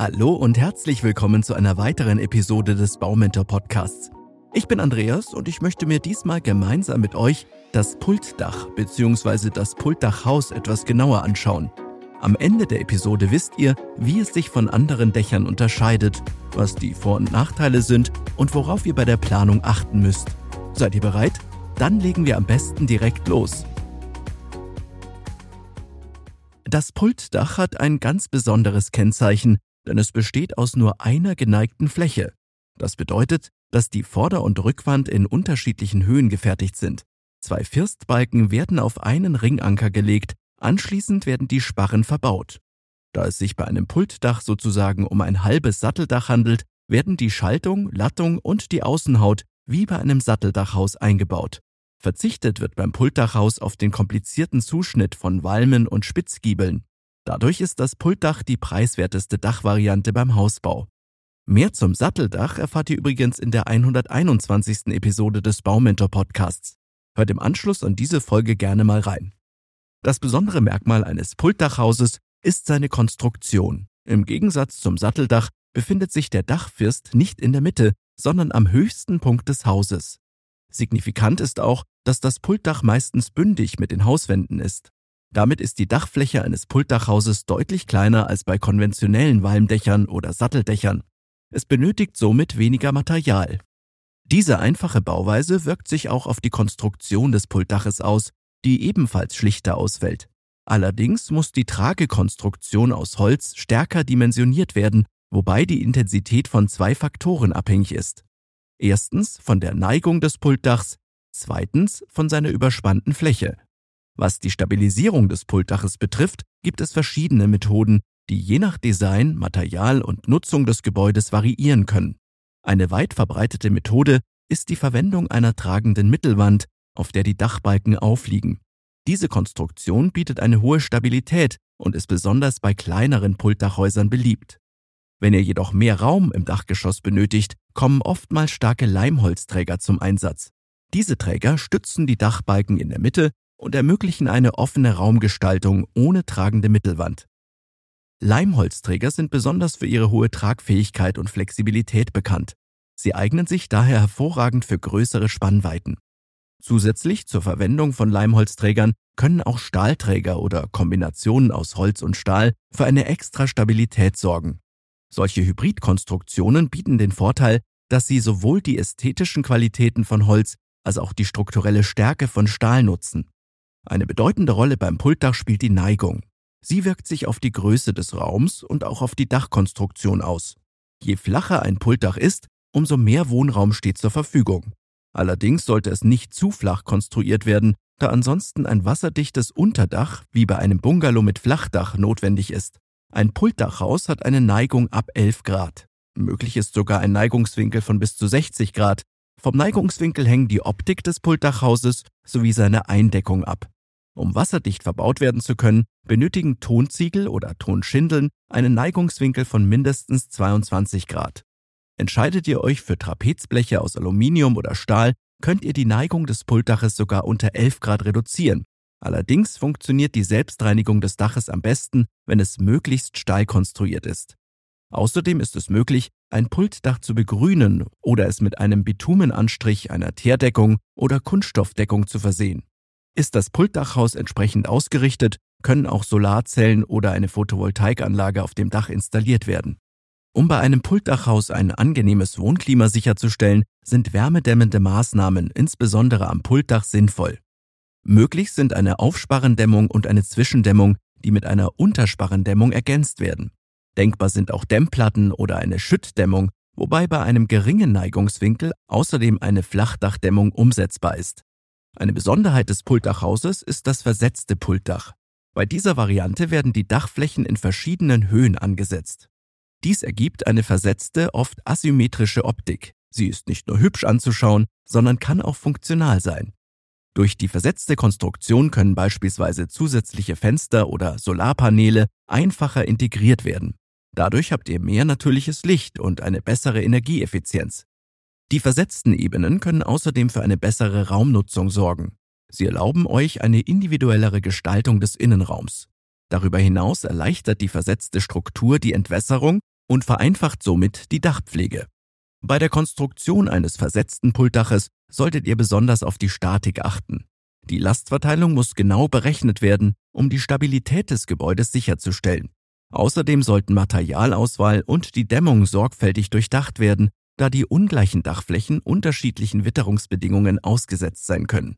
Hallo und herzlich willkommen zu einer weiteren Episode des Baumentor Podcasts. Ich bin Andreas und ich möchte mir diesmal gemeinsam mit euch das Pultdach bzw. das Pultdachhaus etwas genauer anschauen. Am Ende der Episode wisst ihr, wie es sich von anderen Dächern unterscheidet, was die Vor- und Nachteile sind und worauf ihr bei der Planung achten müsst. Seid ihr bereit? Dann legen wir am besten direkt los. Das Pultdach hat ein ganz besonderes Kennzeichen, denn es besteht aus nur einer geneigten Fläche. Das bedeutet, dass die Vorder- und Rückwand in unterschiedlichen Höhen gefertigt sind. Zwei Firstbalken werden auf einen Ringanker gelegt, anschließend werden die Sparren verbaut. Da es sich bei einem Pultdach sozusagen um ein halbes Satteldach handelt, werden die Schaltung, Lattung und die Außenhaut wie bei einem Satteldachhaus eingebaut. Verzichtet wird beim Pultdachhaus auf den komplizierten Zuschnitt von Walmen und Spitzgiebeln. Dadurch ist das Pultdach die preiswerteste Dachvariante beim Hausbau. Mehr zum Satteldach erfahrt ihr übrigens in der 121. Episode des Baumentor Podcasts. Hört im Anschluss an diese Folge gerne mal rein. Das besondere Merkmal eines Pultdachhauses ist seine Konstruktion. Im Gegensatz zum Satteldach befindet sich der Dachfirst nicht in der Mitte, sondern am höchsten Punkt des Hauses. Signifikant ist auch, dass das Pultdach meistens bündig mit den Hauswänden ist. Damit ist die Dachfläche eines Pultdachhauses deutlich kleiner als bei konventionellen Walmdächern oder Satteldächern. Es benötigt somit weniger Material. Diese einfache Bauweise wirkt sich auch auf die Konstruktion des Pultdaches aus, die ebenfalls schlichter ausfällt. Allerdings muss die Tragekonstruktion aus Holz stärker dimensioniert werden, wobei die Intensität von zwei Faktoren abhängig ist. Erstens von der Neigung des Pultdachs, zweitens von seiner überspannten Fläche. Was die Stabilisierung des Pultdaches betrifft, gibt es verschiedene Methoden, die je nach Design, Material und Nutzung des Gebäudes variieren können. Eine weit verbreitete Methode ist die Verwendung einer tragenden Mittelwand, auf der die Dachbalken aufliegen. Diese Konstruktion bietet eine hohe Stabilität und ist besonders bei kleineren Pultdachhäusern beliebt. Wenn ihr jedoch mehr Raum im Dachgeschoss benötigt, kommen oftmals starke Leimholzträger zum Einsatz. Diese Träger stützen die Dachbalken in der Mitte und ermöglichen eine offene Raumgestaltung ohne tragende Mittelwand. Leimholzträger sind besonders für ihre hohe Tragfähigkeit und Flexibilität bekannt. Sie eignen sich daher hervorragend für größere Spannweiten. Zusätzlich zur Verwendung von Leimholzträgern können auch Stahlträger oder Kombinationen aus Holz und Stahl für eine extra Stabilität sorgen. Solche Hybridkonstruktionen bieten den Vorteil, dass sie sowohl die ästhetischen Qualitäten von Holz als auch die strukturelle Stärke von Stahl nutzen. Eine bedeutende Rolle beim Pultdach spielt die Neigung. Sie wirkt sich auf die Größe des Raums und auch auf die Dachkonstruktion aus. Je flacher ein Pultdach ist, umso mehr Wohnraum steht zur Verfügung. Allerdings sollte es nicht zu flach konstruiert werden, da ansonsten ein wasserdichtes Unterdach wie bei einem Bungalow mit Flachdach notwendig ist. Ein Pultdachhaus hat eine Neigung ab 11 Grad. Möglich ist sogar ein Neigungswinkel von bis zu 60 Grad. Vom Neigungswinkel hängen die Optik des Pultdachhauses sowie seine Eindeckung ab. Um wasserdicht verbaut werden zu können, benötigen Tonziegel oder Tonschindeln einen Neigungswinkel von mindestens 22 Grad. Entscheidet ihr euch für Trapezbleche aus Aluminium oder Stahl, könnt ihr die Neigung des Pultdaches sogar unter 11 Grad reduzieren. Allerdings funktioniert die Selbstreinigung des Daches am besten, wenn es möglichst steil konstruiert ist. Außerdem ist es möglich, ein Pultdach zu begrünen oder es mit einem Bitumenanstrich, einer Teerdeckung oder Kunststoffdeckung zu versehen. Ist das Pultdachhaus entsprechend ausgerichtet, können auch Solarzellen oder eine Photovoltaikanlage auf dem Dach installiert werden. Um bei einem Pultdachhaus ein angenehmes Wohnklima sicherzustellen, sind wärmedämmende Maßnahmen insbesondere am Pultdach sinnvoll. Möglich sind eine Aufsparrendämmung und eine Zwischendämmung, die mit einer Untersparrendämmung ergänzt werden. Denkbar sind auch Dämmplatten oder eine Schüttdämmung, wobei bei einem geringen Neigungswinkel außerdem eine Flachdachdämmung umsetzbar ist. Eine Besonderheit des Pultdachhauses ist das versetzte Pultdach. Bei dieser Variante werden die Dachflächen in verschiedenen Höhen angesetzt. Dies ergibt eine versetzte, oft asymmetrische Optik. Sie ist nicht nur hübsch anzuschauen, sondern kann auch funktional sein. Durch die versetzte Konstruktion können beispielsweise zusätzliche Fenster oder Solarpaneele einfacher integriert werden. Dadurch habt ihr mehr natürliches Licht und eine bessere Energieeffizienz. Die versetzten Ebenen können außerdem für eine bessere Raumnutzung sorgen. Sie erlauben euch eine individuellere Gestaltung des Innenraums. Darüber hinaus erleichtert die versetzte Struktur die Entwässerung und vereinfacht somit die Dachpflege. Bei der Konstruktion eines versetzten Pultdaches solltet ihr besonders auf die Statik achten. Die Lastverteilung muss genau berechnet werden, um die Stabilität des Gebäudes sicherzustellen. Außerdem sollten Materialauswahl und die Dämmung sorgfältig durchdacht werden, da die ungleichen Dachflächen unterschiedlichen Witterungsbedingungen ausgesetzt sein können.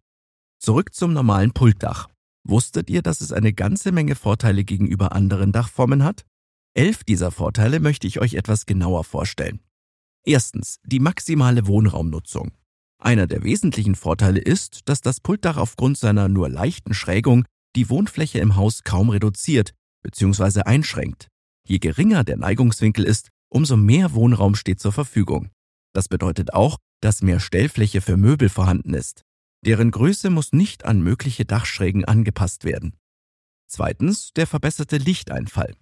Zurück zum normalen Pultdach. Wusstet ihr, dass es eine ganze Menge Vorteile gegenüber anderen Dachformen hat? Elf dieser Vorteile möchte ich euch etwas genauer vorstellen. Erstens, die maximale Wohnraumnutzung. Einer der wesentlichen Vorteile ist, dass das Pultdach aufgrund seiner nur leichten Schrägung die Wohnfläche im Haus kaum reduziert bzw. einschränkt. Je geringer der Neigungswinkel ist, umso mehr Wohnraum steht zur Verfügung. Das bedeutet auch, dass mehr Stellfläche für Möbel vorhanden ist. Deren Größe muss nicht an mögliche Dachschrägen angepasst werden. Zweitens der verbesserte Lichteinfall.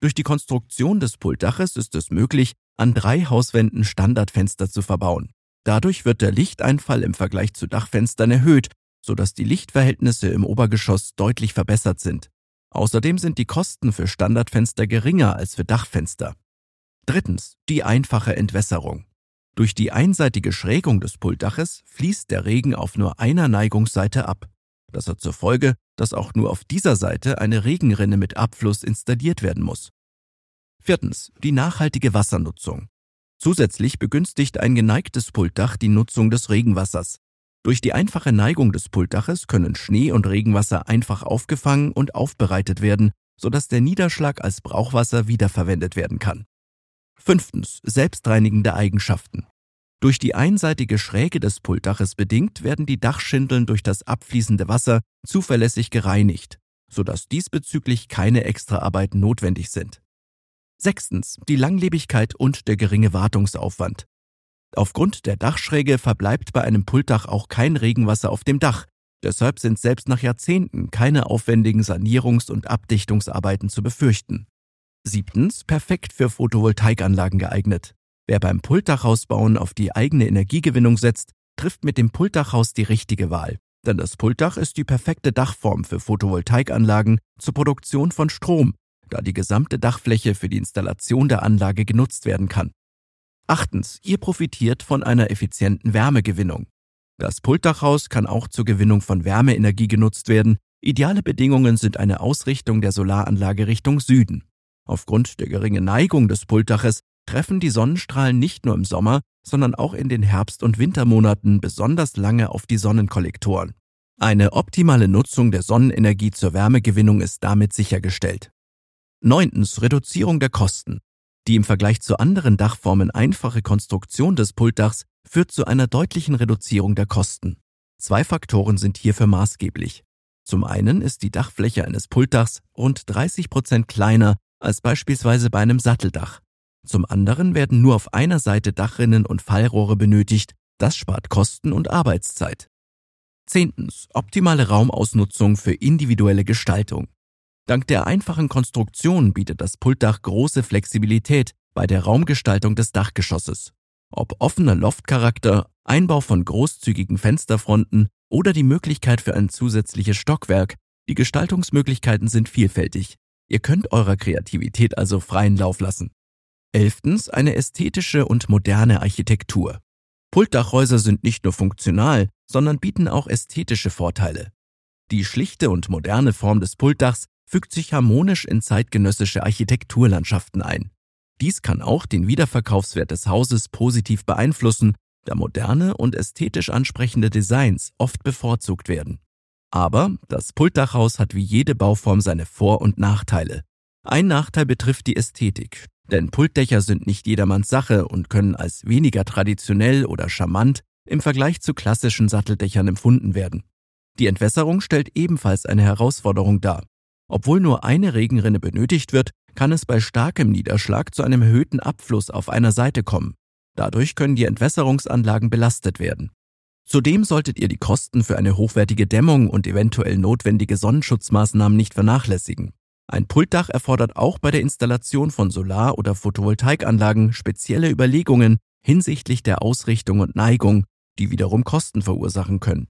Durch die Konstruktion des Pultdaches ist es möglich, an drei Hauswänden Standardfenster zu verbauen. Dadurch wird der Lichteinfall im Vergleich zu Dachfenstern erhöht, sodass die Lichtverhältnisse im Obergeschoss deutlich verbessert sind. Außerdem sind die Kosten für Standardfenster geringer als für Dachfenster. Drittens, die einfache Entwässerung. Durch die einseitige Schrägung des Pultdaches fließt der Regen auf nur einer Neigungsseite ab. Das hat zur Folge, dass auch nur auf dieser Seite eine Regenrinne mit Abfluss installiert werden muss. Viertens, die nachhaltige Wassernutzung. Zusätzlich begünstigt ein geneigtes Pultdach die Nutzung des Regenwassers. Durch die einfache Neigung des Pultdaches können Schnee und Regenwasser einfach aufgefangen und aufbereitet werden, sodass der Niederschlag als Brauchwasser wiederverwendet werden kann. Fünftens. Selbstreinigende Eigenschaften. Durch die einseitige Schräge des Pultdaches bedingt werden die Dachschindeln durch das abfließende Wasser zuverlässig gereinigt, sodass diesbezüglich keine Extraarbeiten notwendig sind. Sechstens. Die Langlebigkeit und der geringe Wartungsaufwand. Aufgrund der Dachschräge verbleibt bei einem Pultdach auch kein Regenwasser auf dem Dach. Deshalb sind selbst nach Jahrzehnten keine aufwendigen Sanierungs- und Abdichtungsarbeiten zu befürchten. Siebtens, perfekt für Photovoltaikanlagen geeignet. Wer beim Pultdachausbauen auf die eigene Energiegewinnung setzt, trifft mit dem Pultdachhaus die richtige Wahl. Denn das Pultdach ist die perfekte Dachform für Photovoltaikanlagen zur Produktion von Strom, da die gesamte Dachfläche für die Installation der Anlage genutzt werden kann. Achtens, ihr profitiert von einer effizienten Wärmegewinnung. Das Pultdachhaus kann auch zur Gewinnung von Wärmeenergie genutzt werden. Ideale Bedingungen sind eine Ausrichtung der Solaranlage Richtung Süden. Aufgrund der geringen Neigung des Pultdaches treffen die Sonnenstrahlen nicht nur im Sommer, sondern auch in den Herbst- und Wintermonaten besonders lange auf die Sonnenkollektoren. Eine optimale Nutzung der Sonnenenergie zur Wärmegewinnung ist damit sichergestellt. Neuntens Reduzierung der Kosten. Die im Vergleich zu anderen Dachformen einfache Konstruktion des Pultdachs führt zu einer deutlichen Reduzierung der Kosten. Zwei Faktoren sind hierfür maßgeblich. Zum einen ist die Dachfläche eines Pultdachs rund 30 Prozent kleiner als beispielsweise bei einem Satteldach. Zum anderen werden nur auf einer Seite Dachrinnen und Fallrohre benötigt, das spart Kosten und Arbeitszeit. Zehntens. Optimale Raumausnutzung für individuelle Gestaltung. Dank der einfachen Konstruktion bietet das Pultdach große Flexibilität bei der Raumgestaltung des Dachgeschosses. Ob offener Loftcharakter, Einbau von großzügigen Fensterfronten oder die Möglichkeit für ein zusätzliches Stockwerk, die Gestaltungsmöglichkeiten sind vielfältig. Ihr könnt eurer Kreativität also freien Lauf lassen. Elftens eine ästhetische und moderne Architektur. Pultdachhäuser sind nicht nur funktional, sondern bieten auch ästhetische Vorteile. Die schlichte und moderne Form des Pultdachs fügt sich harmonisch in zeitgenössische Architekturlandschaften ein. Dies kann auch den Wiederverkaufswert des Hauses positiv beeinflussen, da moderne und ästhetisch ansprechende Designs oft bevorzugt werden. Aber das Pultdachhaus hat wie jede Bauform seine Vor- und Nachteile. Ein Nachteil betrifft die Ästhetik, denn Pultdächer sind nicht jedermanns Sache und können als weniger traditionell oder charmant im Vergleich zu klassischen Satteldächern empfunden werden. Die Entwässerung stellt ebenfalls eine Herausforderung dar. Obwohl nur eine Regenrinne benötigt wird, kann es bei starkem Niederschlag zu einem erhöhten Abfluss auf einer Seite kommen. Dadurch können die Entwässerungsanlagen belastet werden. Zudem solltet ihr die Kosten für eine hochwertige Dämmung und eventuell notwendige Sonnenschutzmaßnahmen nicht vernachlässigen. Ein Pultdach erfordert auch bei der Installation von Solar- oder Photovoltaikanlagen spezielle Überlegungen hinsichtlich der Ausrichtung und Neigung, die wiederum Kosten verursachen können.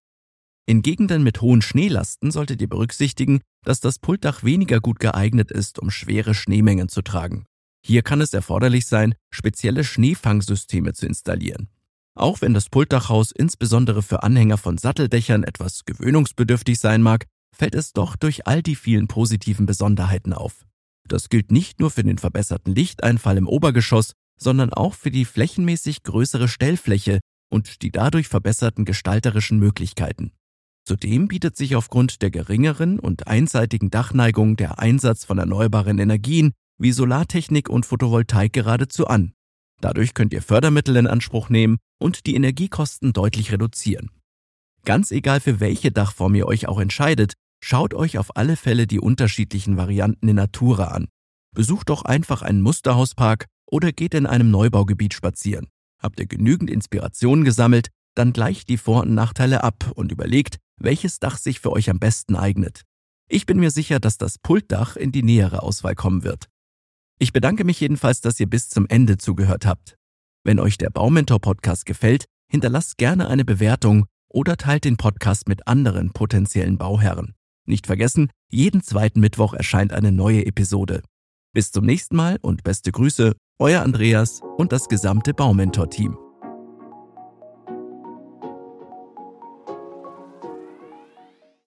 In Gegenden mit hohen Schneelasten solltet ihr berücksichtigen, dass das Pultdach weniger gut geeignet ist, um schwere Schneemengen zu tragen. Hier kann es erforderlich sein, spezielle Schneefangsysteme zu installieren. Auch wenn das Pultdachhaus insbesondere für Anhänger von Satteldächern etwas gewöhnungsbedürftig sein mag, fällt es doch durch all die vielen positiven Besonderheiten auf. Das gilt nicht nur für den verbesserten Lichteinfall im Obergeschoss, sondern auch für die flächenmäßig größere Stellfläche und die dadurch verbesserten gestalterischen Möglichkeiten. Zudem bietet sich aufgrund der geringeren und einseitigen Dachneigung der Einsatz von erneuerbaren Energien wie Solartechnik und Photovoltaik geradezu an. Dadurch könnt ihr Fördermittel in Anspruch nehmen und die Energiekosten deutlich reduzieren. Ganz egal für welche Dachform ihr euch auch entscheidet, schaut euch auf alle Fälle die unterschiedlichen Varianten in Natura an. Besucht doch einfach einen Musterhauspark oder geht in einem Neubaugebiet spazieren. Habt ihr genügend Inspirationen gesammelt, dann gleicht die Vor- und Nachteile ab und überlegt, welches Dach sich für euch am besten eignet. Ich bin mir sicher, dass das Pultdach in die nähere Auswahl kommen wird. Ich bedanke mich jedenfalls, dass ihr bis zum Ende zugehört habt. Wenn euch der Baumentor Podcast gefällt, hinterlasst gerne eine Bewertung oder teilt den Podcast mit anderen potenziellen Bauherren. Nicht vergessen, jeden zweiten Mittwoch erscheint eine neue Episode. Bis zum nächsten Mal und beste Grüße, euer Andreas und das gesamte Baumentor-Team.